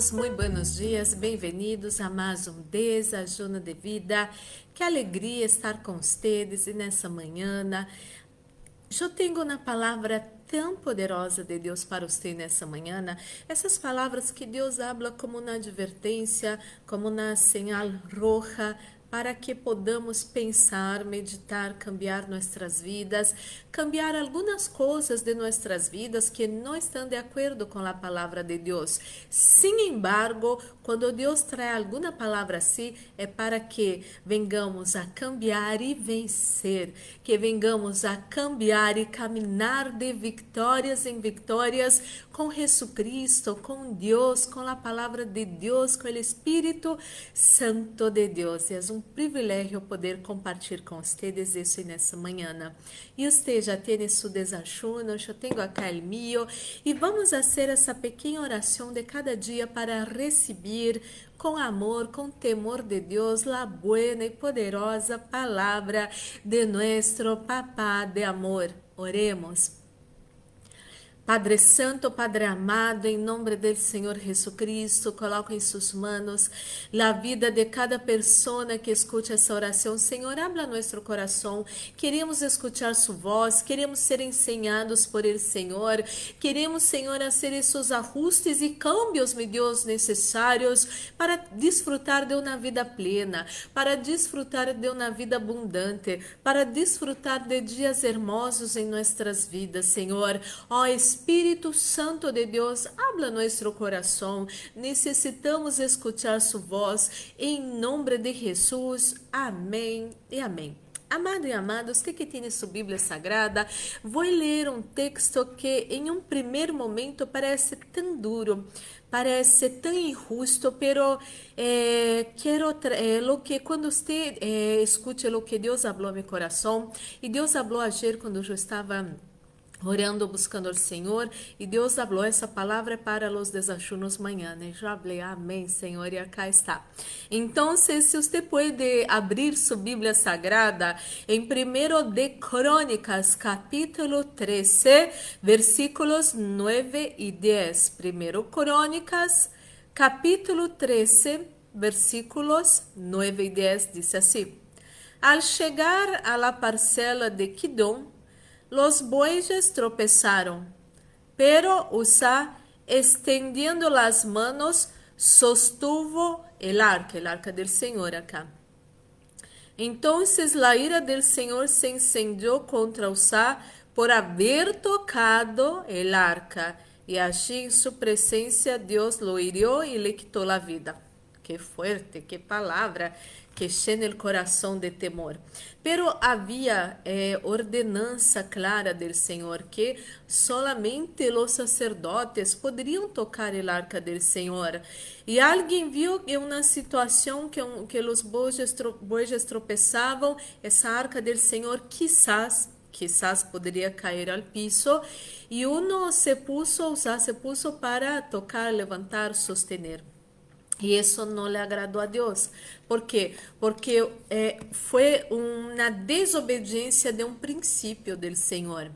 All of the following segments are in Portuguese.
todos, muito buenos dias, bem-vindos a mais um Desajuno de Vida. Que alegria estar com vocês e nessa manhã eu tenho uma palavra tão poderosa de Deus para você nessa manhã, essas palavras que Deus habla como uma advertência, como uma señal roja para que podamos pensar, meditar, cambiar nossas vidas, cambiar algumas coisas de nossas vidas que não estão de acordo com a palavra de Deus. Sin embargo, quando Deus traz alguma palavra assim, é para que vengamos a cambiar e vencer, que vengamos a cambiar e caminhar de vitórias em vitórias com Jesus Cristo, com Deus, com a palavra de Deus, com o Espírito Santo de Deus. E é um um privilégio poder compartilhar com vocês isso nessa manhã. E já tem seu desachuno, eu tenho acá o meu, e vamos fazer essa pequena oração de cada dia para receber com amor, com temor de Deus, a buena e poderosa palavra de nosso Papá de amor. Oremos. Padre Santo, Padre amado, em nome do Senhor Jesus Cristo, coloco em suas mãos a vida de cada pessoa que escute essa oração. Senhor, habla nosso coração. Queremos escutar sua voz, queremos ser ensinados por Ele, Senhor. Queremos, Senhor, fazer esses ajustes e cambios, meu Deus, necessários para desfrutar de uma vida plena, para desfrutar de uma vida abundante, para desfrutar de dias hermosos em nossas vidas, Senhor. Ó Espírito Espírito Santo de Deus, habla nosso coração. Necessitamos escutar sua voz. Em nome de Jesus. Amém e amém. Amado e amado, você que tem sua Bíblia Sagrada, vou ler um texto que em um primeiro momento parece tão duro, parece tão injusto, pero eh, quero eh, lo que quando você eh, escute o que Deus falou ao meu coração, e Deus falou ayer quando eu estava orando, buscando al Senhor, e Deus falou essa palavra para os desachunos manhã. Né? Já falei, amém, Senhor, e acá está. Então, se você pode abrir sua Bíblia Sagrada em 1 de Crônicas, capítulo 13, versículos 9 e 10. 1 Crônicas, capítulo 13, versículos 9 e 10, diz assim: Al chegar la parcela de Kidom, Los bueyes tropezaron, pero Usa, extendiendo las manos, sostuvo el arca, el arca del Señor acá. Entonces la ira del Señor se encendió contra Usa por haber tocado el arca, y allí en su presencia Dios lo hirió y le quitó la vida. Qué fuerte, qué palabra que llena el corazón de temor. Pero havia eh, ordenança clara do Senhor que solamente os sacerdotes poderiam tocar o arca do Senhor. E alguém viu em uma situação que, um, que os bois tropeçavam, essa arca do Senhor quizás quizás poderia cair ao piso e uno se puso, o sea, se puso para tocar, levantar, sostener. E isso não lhe agradou a Deus. Por quê? Porque é, foi uma desobediência de um princípio do Senhor.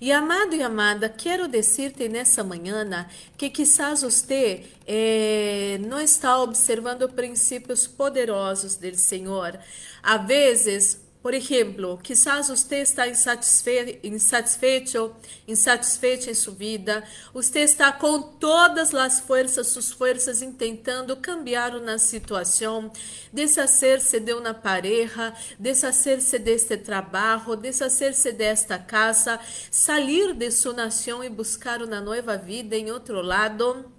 E amado e amada, quero dizer-te nessa manhã que quizás você é, não está observando princípios poderosos do Senhor. Às vezes, por exemplo, quizás você está insatisfe insatisfeito, insatisfeito em sua vida, você está com todas as forças, suas forças, tentando cambiar uma situação, deshacer-se de uma pareja, deshacer-se deste trabalho, deshacer-se desta casa, sair de sua nação e buscar uma nova vida em outro lado.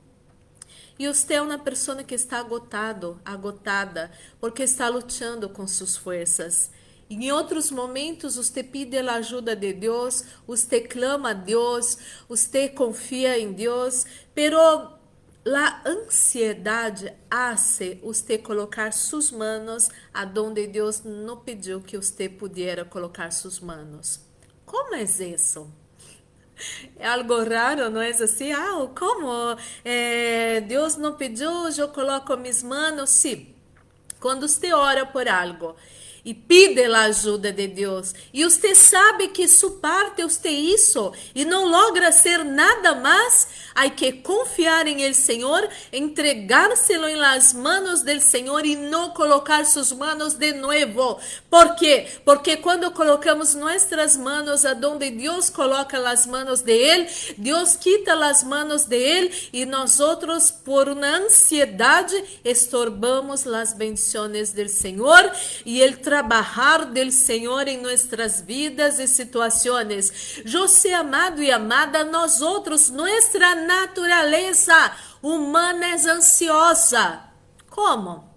E você é uma pessoa que está agotado, agotada, porque está lutando com suas forças. Em outros momentos, você pede a ajuda de Deus, você clama a Deus, você confia em Deus, pero a ansiedade hace você colocar suas manos aonde Deus não pediu que você pudesse colocar suas manos. Como é isso? É algo raro, não é assim? Ah, como? É, Deus não pediu, eu coloco minhas manos? Sim. Quando você ora por algo e pide a ajuda de Deus. E você sabe que sua parte você isso e não logra ser nada mais, há que confiar em el Senhor, entregárselo em las manos del Senhor e não colocar suas manos de novo. ¿Por quê? Porque quando colocamos nossas manos aonde Deus coloca as manos de Ele, Deus quita as manos de Ele e nós outros por uma ansiedade estorbamos as bendições del Senhor e Ele trabalhar del Senhor em nossas vidas e situações. José amado e amada, nós outros, nossa natureza humana é ansiosa. Como?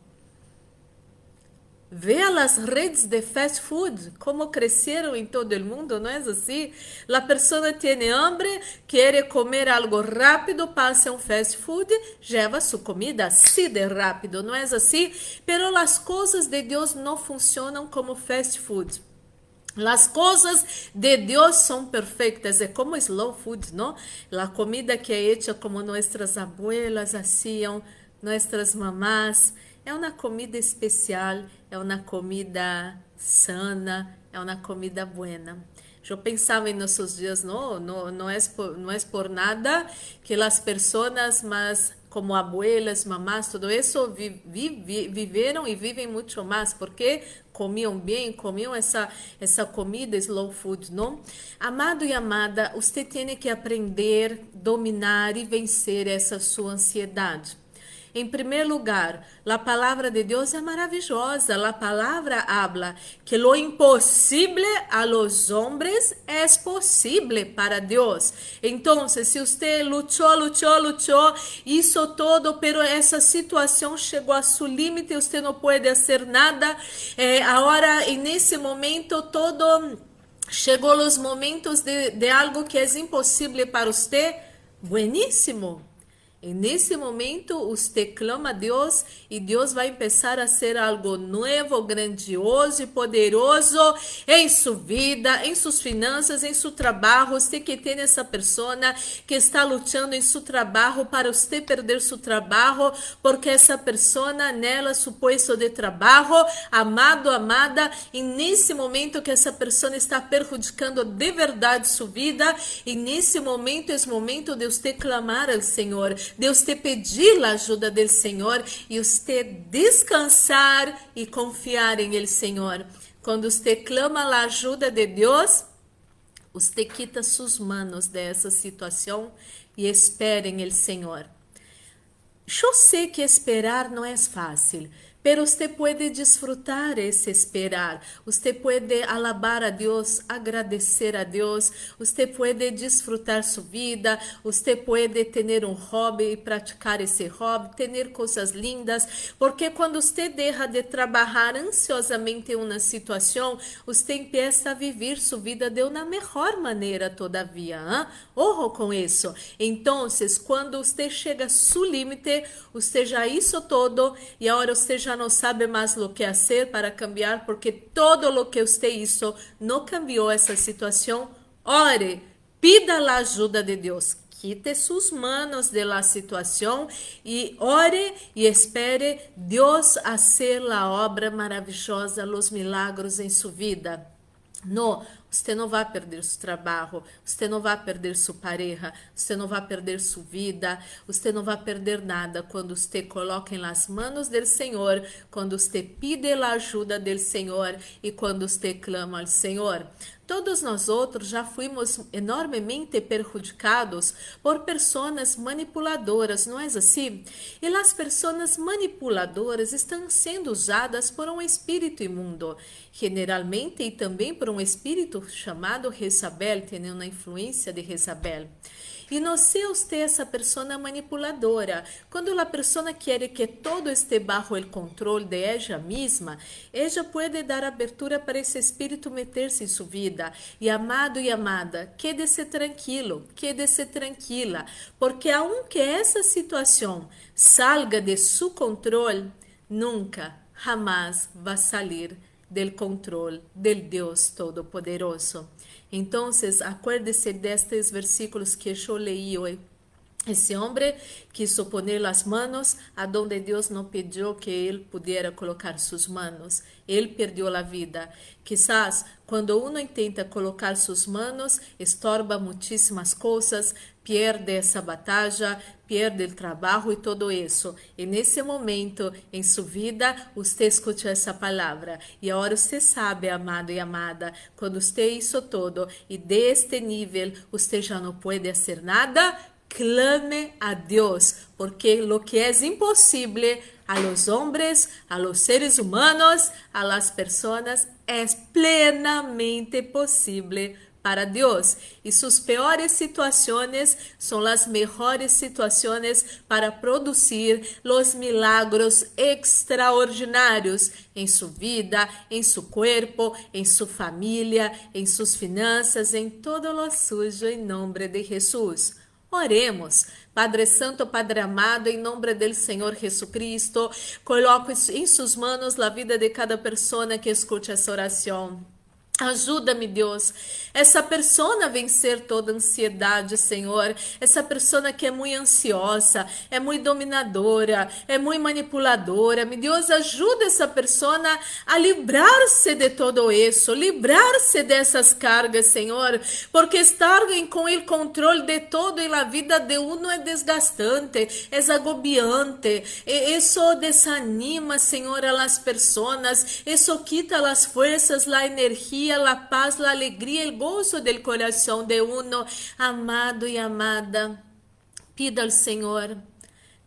Vê as redes de fast food, como cresceram em todo o mundo, não é assim? A pessoa tem hambre, quer comer algo rápido, passa um fast food, leva sua comida assim de rápido, não é assim? Pero as coisas de Deus não funcionam como fast food. As coisas de Deus são perfeitas, é como slow food, não? A comida que é hecha como nossas abuelas hacían, nossas mamás, é uma comida especial, é uma comida sana, é uma comida buena. Eu pensava em nossos dias, não, não, não, é por, não é por nada que as pessoas, mas como abuelas, mamás, tudo isso vi, vi, viveram e vivem muito mais, porque comiam bem, comiam essa, essa comida slow food, não? Amado e amada, você tem que aprender, dominar e vencer essa sua ansiedade. Em primeiro lugar, a palavra de Deus é maravilhosa. A palavra habla que lo impossível a los hombres é possível para Deus. Então, se você lutou, lutou, lutou, isso todo, pero essa situação chegou a seu limite, você não pode fazer nada. É, agora, nesse momento, todo chegou os momentos de, de algo que é impossível para você. Bueníssimo. E nesse momento, você clama a Deus e Deus vai começar a ser algo novo, grandioso e poderoso em sua vida, em suas finanças, em seu trabalho. Você que tem essa pessoa que está lutando em seu trabalho para você perder seu trabalho, porque essa pessoa nela, seu posto de trabalho, amado, amada, e nesse momento que essa pessoa está prejudicando de verdade sua vida, e nesse momento é o momento de você clamar ao Senhor de você pedir a ajuda do Senhor e você descansar e confiar em Ele, Senhor. Quando você clama a ajuda de Deus, você quita suas manos dessa situação e espere em Ele, Senhor. Eu sei que esperar não é fácil, Pero usted puede disfrutar ese esperar. Usted puede alabar a Dios, agradecer a Dios. Usted puede disfrutar su vida. Usted puede tener un hobby y praticar ese hobby, tener cosas lindas. Porque quando usted deja de trabalhar ansiosamente em uma situação, você empieza a viver sua vida de uma melhor maneira todavia. Hein? Ojo com isso. Então, quando você chega a seu limite, você já isso todo e agora você já não sabe mais o que fazer para cambiar, porque todo o que você hizo não cambiou essa situação. Ore, pida a ajuda de Deus. Quite suas manos de la situação e ore e espere Deus fazer a obra maravilhosa, os milagros em sua vida. Não, você não vai perder seu trabalho, você não vai perder sua pareja, você não vai perder sua vida, você não vai perder nada quando você coloca em las manos do Senhor, quando você pide a ajuda do Senhor e quando você clama ao Senhor. Todos nós outros já fomos enormemente perjudicados por pessoas manipuladoras, não é assim? E as pessoas manipuladoras estão sendo usadas por um espírito imundo, generalmente e também por um espírito chamado Jezabel, tendo uma influência de Jezabel. E não se essa pessoa manipuladora. Quando a pessoa quer que todo este bajo el controle de ella misma, ella pode dar abertura para esse espírito meter-se em sua vida. E amado e amada, quede-se tranquilo, quede-se tranquila, porque aunque essa situação salga de seu controle, nunca, jamás vai sair del controle del Deus Todo-Poderoso. Então, acuérdese destes versículos que eu leí hoje. Esse homem quiso poner as manos aonde Deus não pediu que ele pudesse colocar suas manos. Ele perdeu a vida. Quizás quando uno intenta colocar suas manos, estorba muitíssimas coisas, perde essa batalha, perde o trabalho e todo isso. E nesse momento em sua vida, você escuta essa palavra. E agora você sabe, amado e amada, quando você isso todo e deste nível, você já não pode fazer nada clame a Deus, porque lo que es imposible a los hombres, a los seres humanos, a las personas, es plenamente posible para Deus. E suas piores situações são as melhores situações para produzir os milagros extraordinários em sua vida, em seu corpo, em sua família, em suas finanças, em todo o sujo, em nome de Jesus. Oremos. Padre Santo, Padre amado, em nome do Senhor Jesus Cristo, coloco em suas mãos a vida de cada pessoa que escute essa oração. Ajuda-me, Deus, essa pessoa a vencer toda ansiedade, Senhor. Essa pessoa que é muito ansiosa, é muito dominadora, é muito manipuladora. Me Deus, ajuda essa pessoa a livrar-se de todo isso, livrar-se dessas cargas, Senhor, porque estar com o controle de todo e a vida de uno é desgastante, é agobiante. Isso desanima, Senhor, a las pessoas. Isso quita as forças, a energia la paz, la alegría, el gozo del corazón de uno, amado e amada. Pida ao Senhor.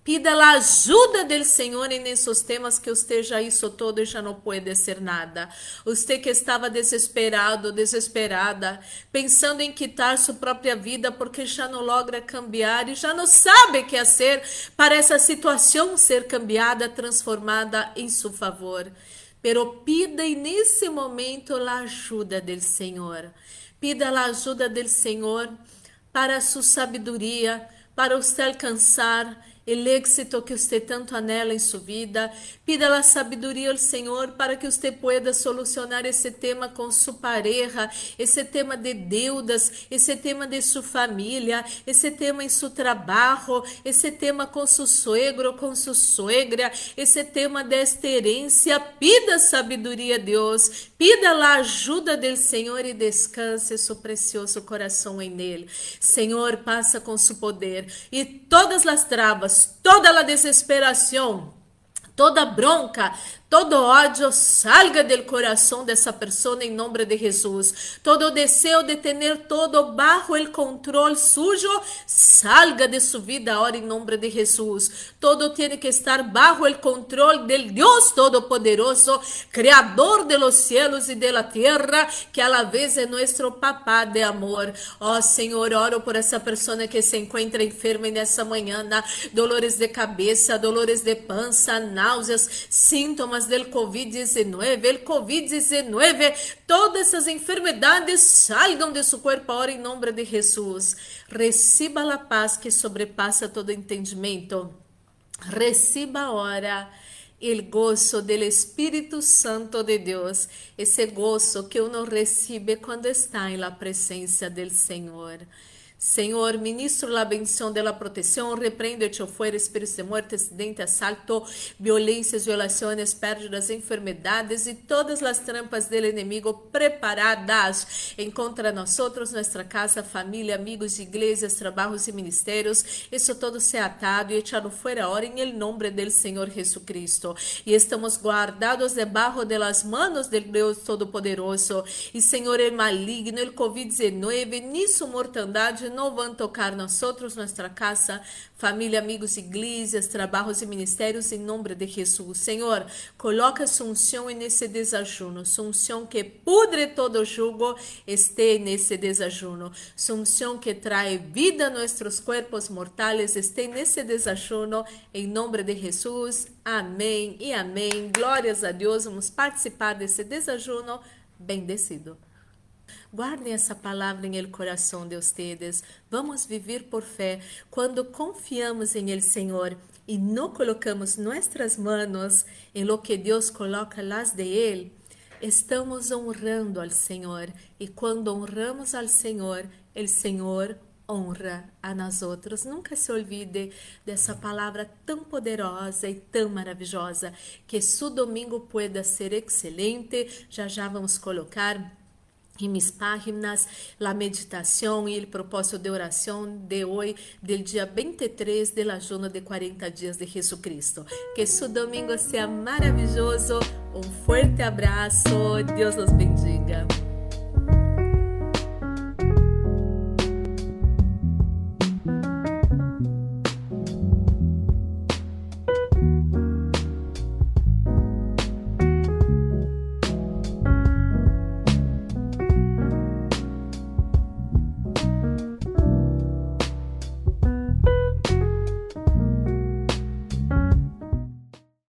Pida a ajuda do Senhor nesses temas que já isso todo e já não pode ser nada. Você que estava desesperado, desesperada, pensando em quitar sua própria vida porque já não logra cambiar e já não sabe o que fazer para essa situação ser cambiada, transformada em seu favor. Pero pida nesse momento a ajuda do Senhor. Pida a ajuda do Senhor para sua sabedoria, para você alcançar el éxito que você tanto anela em sua vida. Pida a sabedoria ao Senhor para que você pueda solucionar esse tema com sua pareja, esse tema de deudas, esse tema de sua família, esse tema em seu trabalho, esse tema com seu suegro, com sua suegra, esse tema desta herência. Pida sabedoria a Deus, pida a ajuda do Senhor e descanse seu precioso coração em Ele. Senhor, passa com seu poder e todas as travas toda a desesperação, toda bronca, Todo ódio salga do coração dessa pessoa em nome de Jesus. Todo desejo de ter todo bajo el controle sujo salga de sua vida agora em nome de Jesus. Todo tem que estar bajo el controle del Deus Todo-Poderoso, Criador de los cielos e de la tierra, que a la vez é nosso papá de amor. Ó oh, Senhor, oro por essa pessoa que se encontra enferma nessa manhã, dolores de cabeça, dolores de pança, náuseas, sintomas del COVID-19, el COVID-19, todas essas enfermedades salgam de seu corpo ahora em nome de Jesus. Reciba a paz que sobrepassa todo entendimento. Reciba agora o gozo do Espírito Santo de Deus, esse gozo que uno recebe quando está em la presença del Senhor. Senhor, ministro la bendición de la protección, reprende echo fuera espíritos de muerte, acidente, asalto, violências, violações, pérdidas, enfermedades e todas as trampas del enemigo preparadas en contra nosotros, nuestra casa, família, amigos, igrejas, trabalhos e ministérios. Isso todo se atado e echado fuera ahora en el nombre del Senhor Jesucristo. E estamos guardados debajo de las manos del Deus Todo-Poderoso. E Senhor, el maligno, el COVID-19, ni su não vão tocar nós outros, nossa casa, família, amigos, igrejas, trabalhos e ministérios, em nome de Jesus. Senhor, coloca sua unção nesse desajuno, sua unção que pudre todo jugo, esteja nesse desajuno, sua unção que traz vida a nossos corpos mortais, esteja nesse desajuno, em nome de Jesus. Amém e amém. Glórias a Deus. Vamos participar desse desajuno bendecido. Guardem essa palavra em el coração de ustedes. Vamos viver por fé quando confiamos em el Senhor e não colocamos nossas manos em lo que Deus coloca las de Ele. Estamos honrando ao Senhor e quando honramos ao Senhor, o Senhor honra a nós outros. Nunca se olvide dessa palavra tão poderosa e tão maravilhosa. Que su domingo pueda ser excelente. Já já vamos colocar minhas páginas a meditação e o propósito de oração de hoje, do dia 23 do ayuno de 40 dias de Jesucristo. Que su domingo seja maravilhoso. Um forte abraço. Deus nos bendiga.